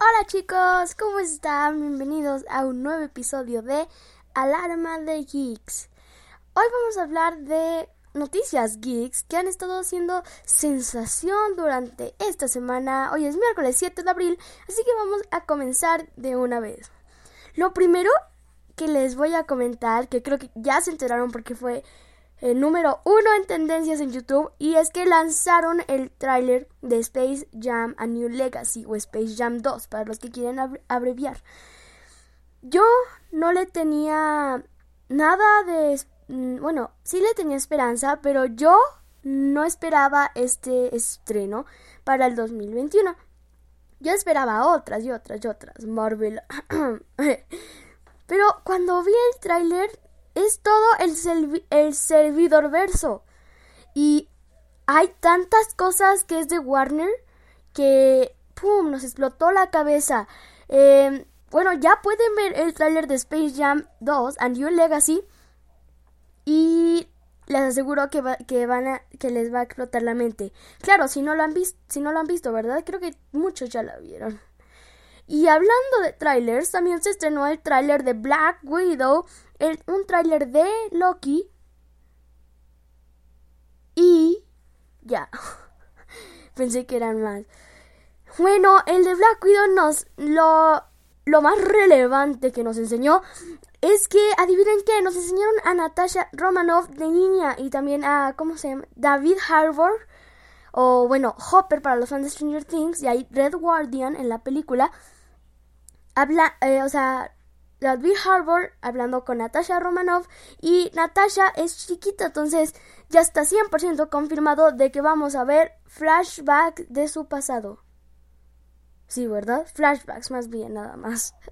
Hola chicos, ¿cómo están? Bienvenidos a un nuevo episodio de Alarma de Geeks. Hoy vamos a hablar de noticias geeks que han estado haciendo sensación durante esta semana. Hoy es miércoles 7 de abril, así que vamos a comenzar de una vez. Lo primero que les voy a comentar, que creo que ya se enteraron porque fue el número uno en tendencias en YouTube y es que lanzaron el tráiler de Space Jam A New Legacy o Space Jam 2 para los que quieren abreviar. Yo no le tenía nada de... Mm, bueno, sí le tenía esperanza, pero yo no esperaba este estreno para el 2021. Yo esperaba otras y otras y otras. Marvel. pero cuando vi el tráiler es todo el, el servidor verso. Y hay tantas cosas que es de Warner que, ¡pum!, nos explotó la cabeza. Em, bueno, ya pueden ver el tráiler de Space Jam 2, A New Legacy. Y les aseguro que, que, van a, que les va a explotar la mente. Claro, si no lo han visto, si no lo han visto, ¿verdad? Creo que muchos ya lo vieron. Y hablando de trailers, también se estrenó el tráiler de Black Widow, un tráiler de Loki. Y ya. Pensé que eran más. Bueno, el de Black Widow nos lo lo más relevante que nos enseñó es que adivinen qué, nos enseñaron a Natasha Romanoff de niña y también a ¿cómo se llama? David Harbour o bueno, Hopper para los fans de Stranger Things y hay Red Guardian en la película habla, eh, o sea, David Harbour hablando con Natasha Romanoff y Natasha es chiquita, entonces ya está 100% confirmado de que vamos a ver flashback de su pasado. Sí, ¿verdad? Flashbacks más bien, nada más.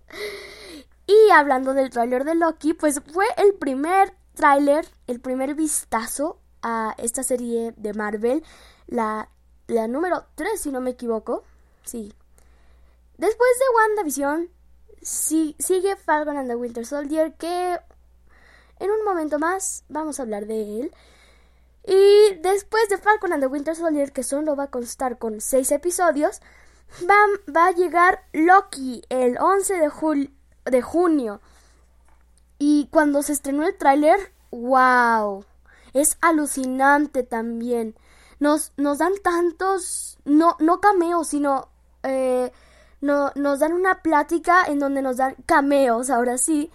Y hablando del tráiler de Loki, pues fue el primer tráiler, el primer vistazo a esta serie de Marvel, la, la número 3 si no me equivoco. Sí. Después de WandaVision, sigue Falcon and the Winter Soldier, que en un momento más vamos a hablar de él. Y después de Falcon and the Winter Soldier, que solo va a constar con 6 episodios, va, va, a llegar Loki el 11 de, de junio. Y cuando se estrenó el tráiler, wow, es alucinante también. Nos, nos dan tantos, no, no cameos, sino eh, no, nos dan una plática en donde nos dan cameos, ahora sí.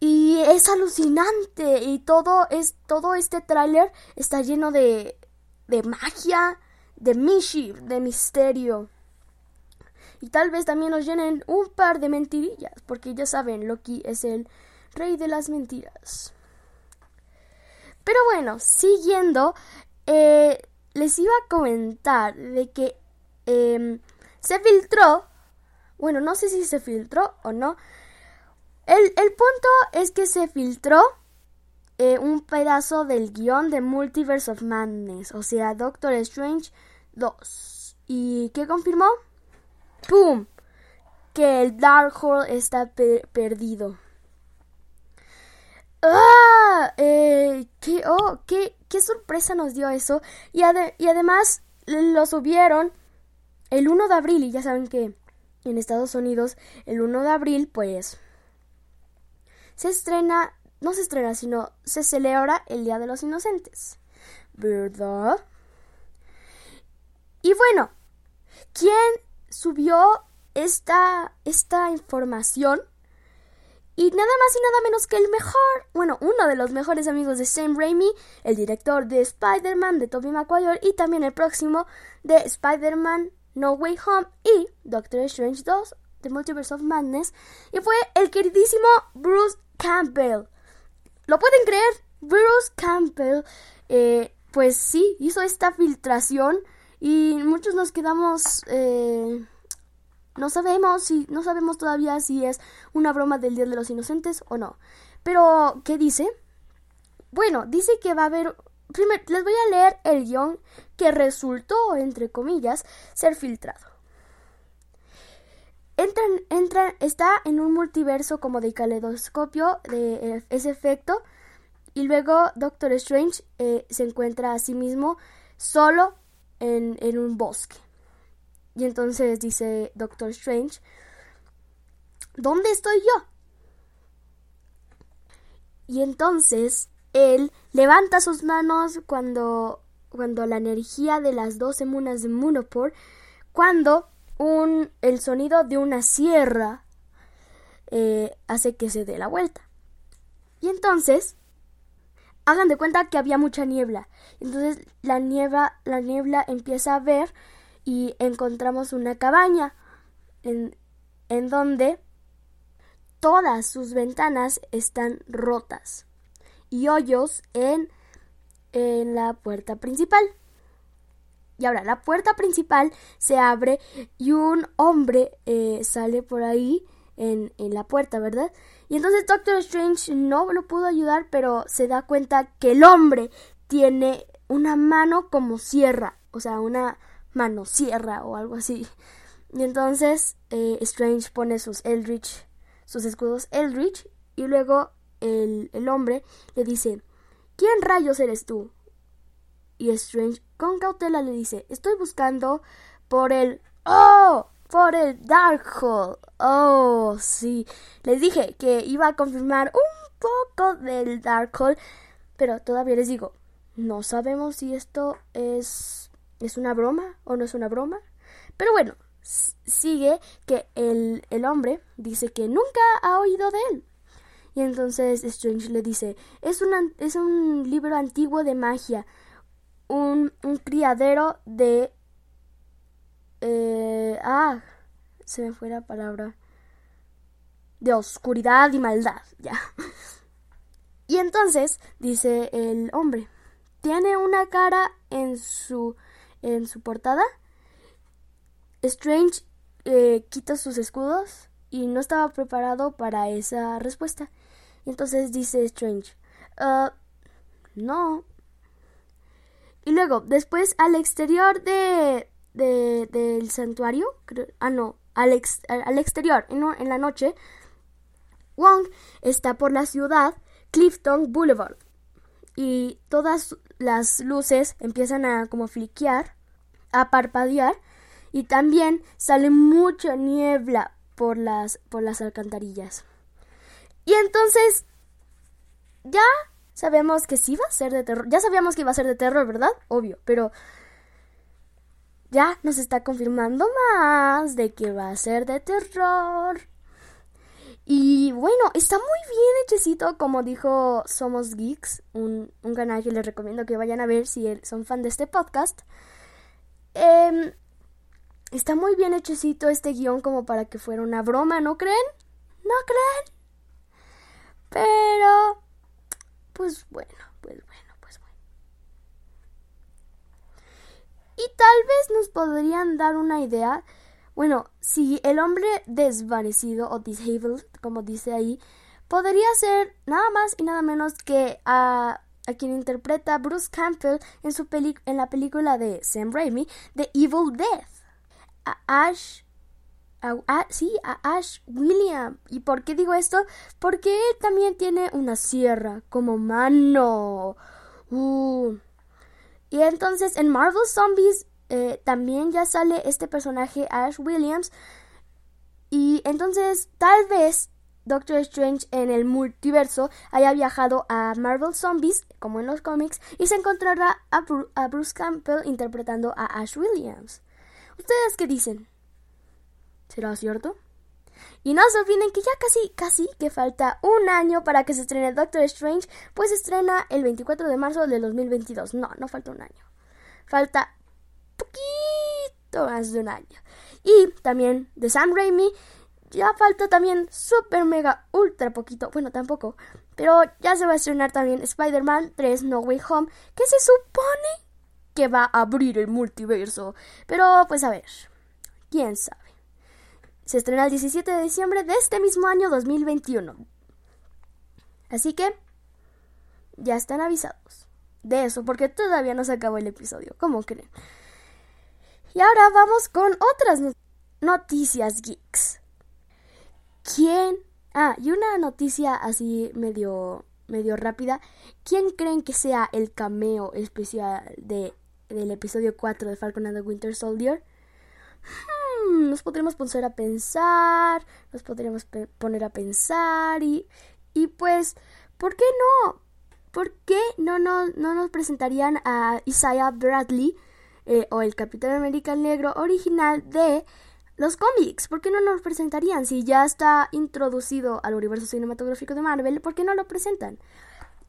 Y es alucinante y todo es todo este tráiler está lleno de de magia, de mischief, de misterio. Y tal vez también nos llenen un par de mentirillas, porque ya saben, Loki es el rey de las mentiras. Pero bueno, siguiendo, eh, les iba a comentar de que em, se filtró, bueno, no sé si se filtró o no. El, punto es que se filtró eh, un pedazo del guion de Multiverse of Madness, o sea, Doctor Strange 2. ¿Y qué confirmó? ¡Pum! Que el Darkhold está perdido. ¡Ah! Eh, ¿qué, oh, qué, qué, sorpresa nos dio eso. Y, y además lo subieron el 1 de abril, y ya saben que en Estados Unidos el 1 de abril, pues se estrena, no se estrena, sino se celebra el Día de los Inocentes. ¿Verdad? Y bueno, ¿quién subió esta, esta información? Y nada más y nada menos que el mejor, bueno, uno de los mejores amigos de Sam Raimi, el director de Spider-Man, de Tobey Maguire, y también el próximo de Spider-Man no Way Home y Doctor Strange 2, The Multiverse of Madness, y fue el queridísimo Bruce Campbell. ¿Lo pueden creer? Bruce Campbell, eh, pues sí, hizo esta filtración y muchos nos quedamos... Eh, no sabemos si no sabemos todavía si es una broma del Día de los Inocentes o no. Pero ¿qué dice? Bueno, dice que va a haber Primero, les voy a leer el guion que resultó, entre comillas, ser filtrado. Entra, está en un multiverso como de caleidoscopio de eh, ese efecto. Y luego Doctor Strange eh, se encuentra a sí mismo solo en, en un bosque. Y entonces dice Doctor Strange, ¿dónde estoy yo? Y entonces él levanta sus manos cuando, cuando la energía de las doce munas de Munopor, cuando un, el sonido de una sierra eh, hace que se dé la vuelta. Y entonces, hagan de cuenta que había mucha niebla. Entonces la niebla, la niebla empieza a ver y encontramos una cabaña en, en donde todas sus ventanas están rotas y hoyos en, en la puerta principal. Y ahora la puerta principal se abre y un hombre eh, sale por ahí en, en, la puerta, ¿verdad? Y entonces Doctor Strange no lo pudo ayudar, pero se da cuenta que el hombre tiene una mano como sierra, o sea, una mano sierra o algo así. Y entonces eh, Strange pone sus Eldritch, sus escudos Eldritch, y luego el, el hombre le dice, ¿quién rayos eres tú? Y Strange con cautela le dice, estoy buscando por el... ¡Oh! Por el Darkhold. Oh, sí. Les dije que iba a confirmar un poco del Darkhold. Pero todavía les digo, no sabemos si esto es, es una broma o no es una broma. Pero bueno, sigue que el, el hombre dice que nunca ha oído de él. Y entonces Strange le dice, es, es un libro antiguo de magia, un, un criadero de... Eh, ah, se me fue la palabra. De oscuridad y maldad, ya. Y entonces dice el hombre, tiene una cara en su, en su portada. Strange eh, quita sus escudos y no estaba preparado para esa respuesta. Entonces dice Strange, uh, no. Y luego, después al exterior de, de del santuario, ah no, al, al exterior, en, en la noche, Wong está por la ciudad Clifton Boulevard y todas las luces empiezan a como fliquear, a parpadear y también sale mucha niebla por las, por las alcantarillas. Y entonces, ya sabemos que sí va a ser de terror. Ya sabíamos que iba a ser de terror, ¿verdad? Obvio, pero ya nos está confirmando más de que va a ser de terror. Y bueno, está muy bien hechecito, como dijo Somos Geeks, un, un, canal que les recomiendo que vayan a ver si son fan de este podcast. Eh, Está muy bien hechecito este guion como para que fuera una broma, ¿no creen? ¿No creen? Pero... Pues bueno, pues bueno, pues bueno. Y tal vez nos podrían dar una idea. Bueno, si el hombre desvanecido o disabled, como dice ahí, podría ser nada más y nada menos que a, a quien interpreta Bruce Campbell en, su en la película de Sam Raimi, The Evil Death Ash. A, sí, a Ash William. ¿Y por qué digo esto? Porque él también tiene una sierra como mano. Uh. Y entonces en Marvel Zombies eh, también ya sale este personaje Ash Williams. Y entonces tal vez Doctor Strange en el multiverso haya viajado a Marvel Zombies, como en los cómics, y se encontrará a Bruce Campbell interpretando a Ash Williams. ¿Ustedes qué dicen? ¿Será cierto? Y no se olviden que ya casi, casi que falta un año para que se estrene Doctor Strange, pues se estrena el 24 de marzo del 2022. No, no falta un año. Falta poquito más de un año. Y también de Sam Raimi, ya falta también super mega ultra poquito. Bueno, tampoco. Pero ya se va a estrenar también Spider-Man 3 No Way Home, que se supone que va a abrir el multiverso. Pero pues a ver, quién sabe. Se estrena el 17 de diciembre de este mismo año 2021. Así que ya están avisados de eso, porque todavía no se acabó el episodio, ¿cómo creen? Y ahora vamos con otras noticias geeks. ¿Quién? Ah, y una noticia así medio medio rápida. ¿Quién creen que sea el cameo especial de del episodio 4 de Falcon and the Winter Soldier, hmm, nos podríamos poner a pensar, nos podríamos poner a pensar y, y pues, ¿por qué no? ¿Por qué no, no, no nos presentarían a Isaiah Bradley eh, o el Capitán América Negro original de los cómics? ¿Por qué no nos presentarían? Si ya está introducido al universo cinematográfico de Marvel, ¿por qué no lo presentan?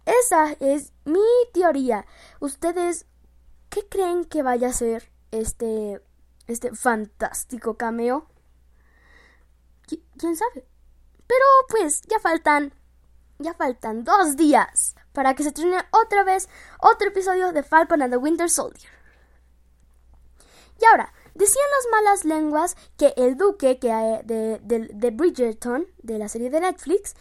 Esa es mi teoría. ¿Ustedes qué creen que vaya a ser este, este fantástico cameo? ¿Quién sabe? Pero pues ya faltan, ya faltan dos días para que se estrene otra vez otro episodio de Falcon and the Winter Soldier. Y ahora, decían las malas lenguas que el duque que, eh, de, de, de Bridgerton, de la serie de Netflix,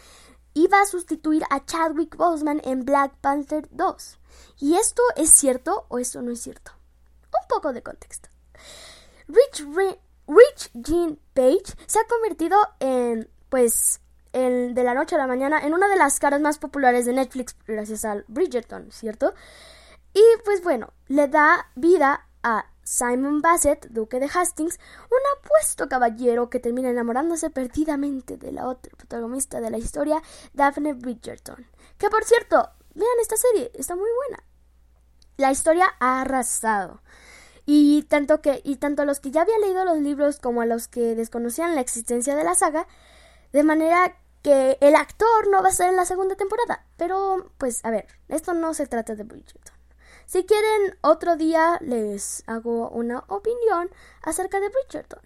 iba a sustituir a Chadwick Boseman en Black Panther 2. ¿Y esto es cierto o esto no es cierto? Un poco de contexto. Rich, Rich Jean Page se ha convertido en, pues, el, de la noche a la mañana en una de las caras más populares de Netflix gracias al Bridgerton, ¿cierto? Y pues bueno, le da vida a Simon Bassett, duque de Hastings, un apuesto caballero que termina enamorándose perdidamente de la otra protagonista de la historia, Daphne Bridgerton. Que por cierto, vean esta serie, está muy buena. La historia ha arrasado. Y tanto que y tanto a los que ya habían leído los libros como a los que desconocían la existencia de la saga, de manera que el actor no va a estar en la segunda temporada. Pero, pues, a ver, esto no se trata de Bridgerton. Si quieren, otro día les hago una opinión acerca de Bridgerton.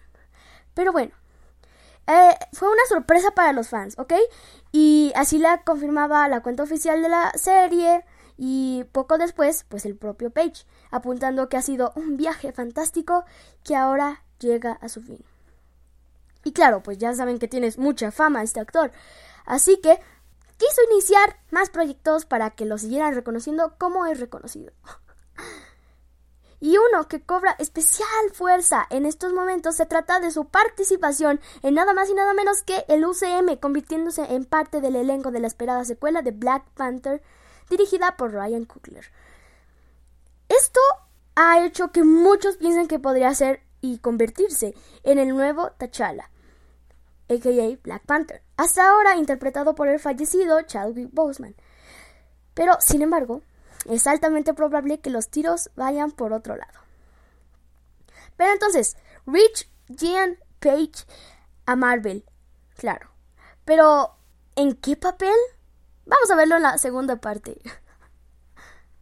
Pero bueno, eh, fue una sorpresa para los fans, ¿ok? Y así la confirmaba la cuenta oficial de la serie y poco después, pues el propio Page, apuntando que ha sido un viaje fantástico que ahora llega a su fin. Y claro, pues ya saben que tienes mucha fama este actor. Así que quiso iniciar más proyectos para que lo siguieran reconociendo como es reconocido. Y uno que cobra especial fuerza en estos momentos se trata de su participación en nada más y nada menos que el UCM, convirtiéndose en parte del elenco de la esperada secuela de Black Panther, dirigida por Ryan Coogler. Esto ha hecho que muchos piensen que podría ser y convertirse en el nuevo T'Challa a.k.a. Black Panther, hasta ahora interpretado por el fallecido Chadwick Boseman. Pero, sin embargo, es altamente probable que los tiros vayan por otro lado. Pero entonces, Rich Jean Page a Marvel, claro. Pero, ¿en qué papel? Vamos a verlo en la segunda parte.